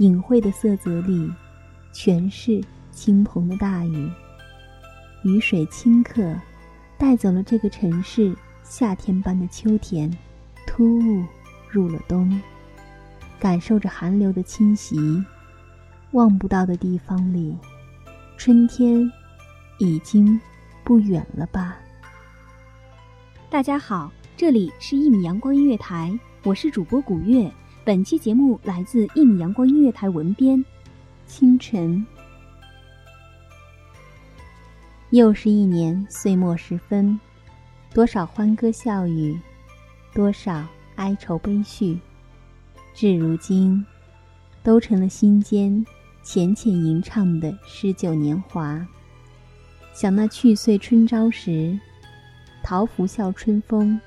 隐晦的色泽里，全是倾盆的大雨。雨水顷刻，带走了这个城市夏天般的秋天，突兀入了冬。感受着寒流的侵袭，望不到的地方里，春天已经不远了吧？大家好，这里是一米阳光音乐台，我是主播古月。本期节目来自一米阳光音乐台文编，清晨。又是一年岁末时分，多少欢歌笑语，多少哀愁悲绪，至如今，都成了心间浅浅吟唱的诗酒年华。想那去岁春朝时，桃符笑春风，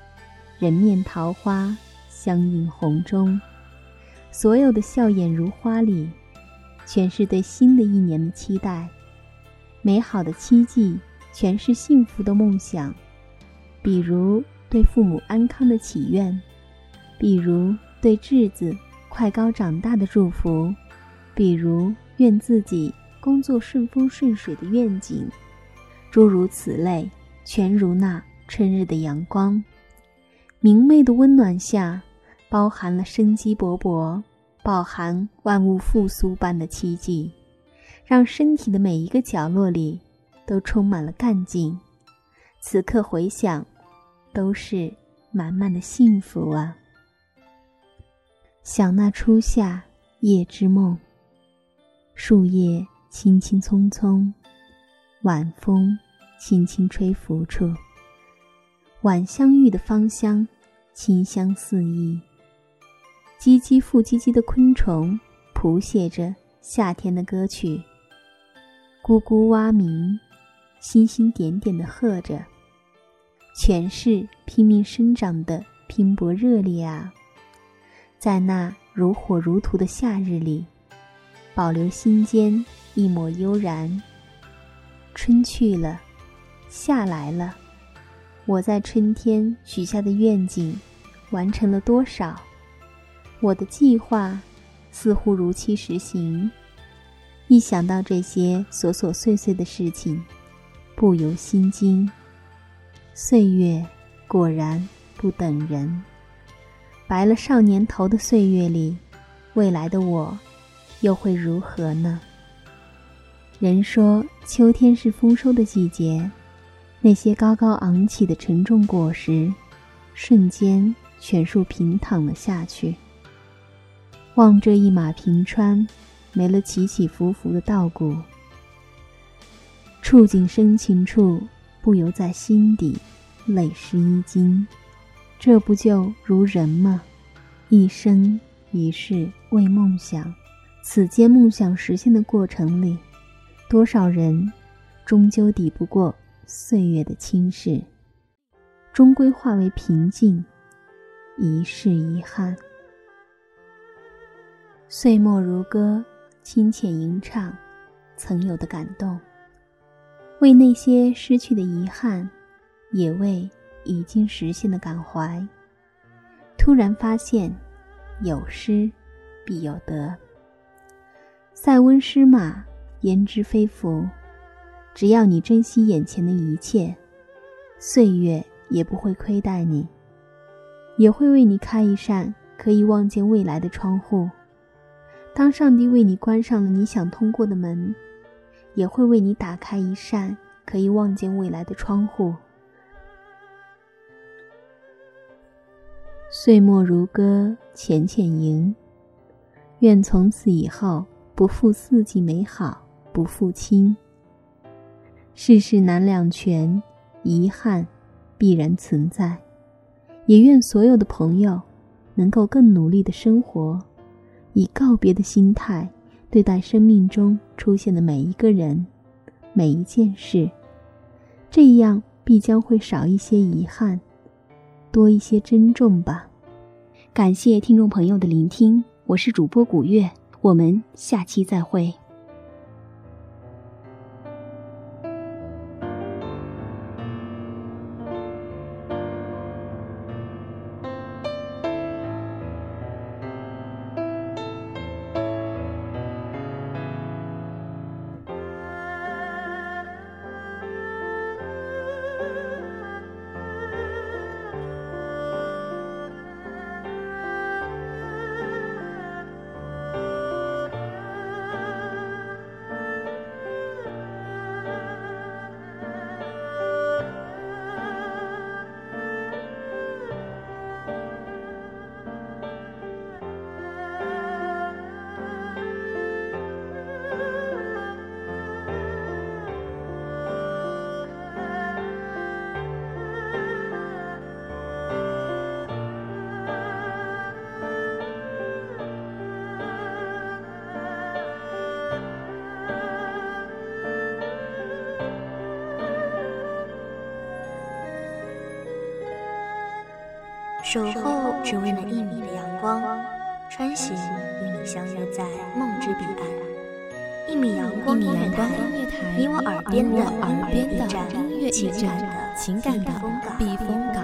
人面桃花相映红中。所有的笑颜如花里，全是对新的一年的期待；美好的期冀，全是幸福的梦想。比如对父母安康的祈愿，比如对稚子快高长大的祝福，比如愿自己工作顺风顺水的愿景。诸如此类，全如那春日的阳光，明媚的温暖下。包含了生机勃勃，饱含万物复苏般的奇迹，让身体的每一个角落里都充满了干劲。此刻回想，都是满满的幸福啊！想那初夏夜之梦，树叶轻轻葱葱，晚风轻轻吹拂处，晚香玉的芳香，清香四溢。唧唧复唧唧的昆虫谱写着夏天的歌曲，咕咕蛙鸣，星星点点的和着，全是拼命生长的拼搏热烈啊！在那如火如荼的夏日里，保留心间一抹悠然。春去了，夏来了，我在春天许下的愿景，完成了多少？我的计划似乎如期实行，一想到这些琐琐碎碎的事情，不由心惊。岁月果然不等人，白了少年头的岁月里，未来的我又会如何呢？人说秋天是丰收的季节，那些高高昂起的沉重果实，瞬间全数平躺了下去。望这一马平川，没了起起伏伏的稻谷，触景生情处，不由在心底泪湿衣襟。这不就如人吗？一生一世为梦想，此间梦想实现的过程里，多少人终究抵不过岁月的侵蚀，终归化为平静，一世遗憾。岁末如歌，清浅吟唱曾有的感动，为那些失去的遗憾，也为已经实现的感怀。突然发现，有失必有得。塞翁失马，焉知非福？只要你珍惜眼前的一切，岁月也不会亏待你，也会为你开一扇可以望见未来的窗户。当上帝为你关上了你想通过的门，也会为你打开一扇可以望见未来的窗户。岁末如歌，浅浅吟。愿从此以后不负四季美好，不负卿。世事难两全，遗憾必然存在。也愿所有的朋友能够更努力的生活。以告别的心态对待生命中出现的每一个人、每一件事，这样必将会少一些遗憾，多一些珍重吧。感谢听众朋友的聆听，我是主播古月，我们下期再会。守候只为那一米的阳光，穿行与你相约在梦之彼岸。一米阳光音乐台，你我耳边的耳边的音乐驿站，情感的避风港。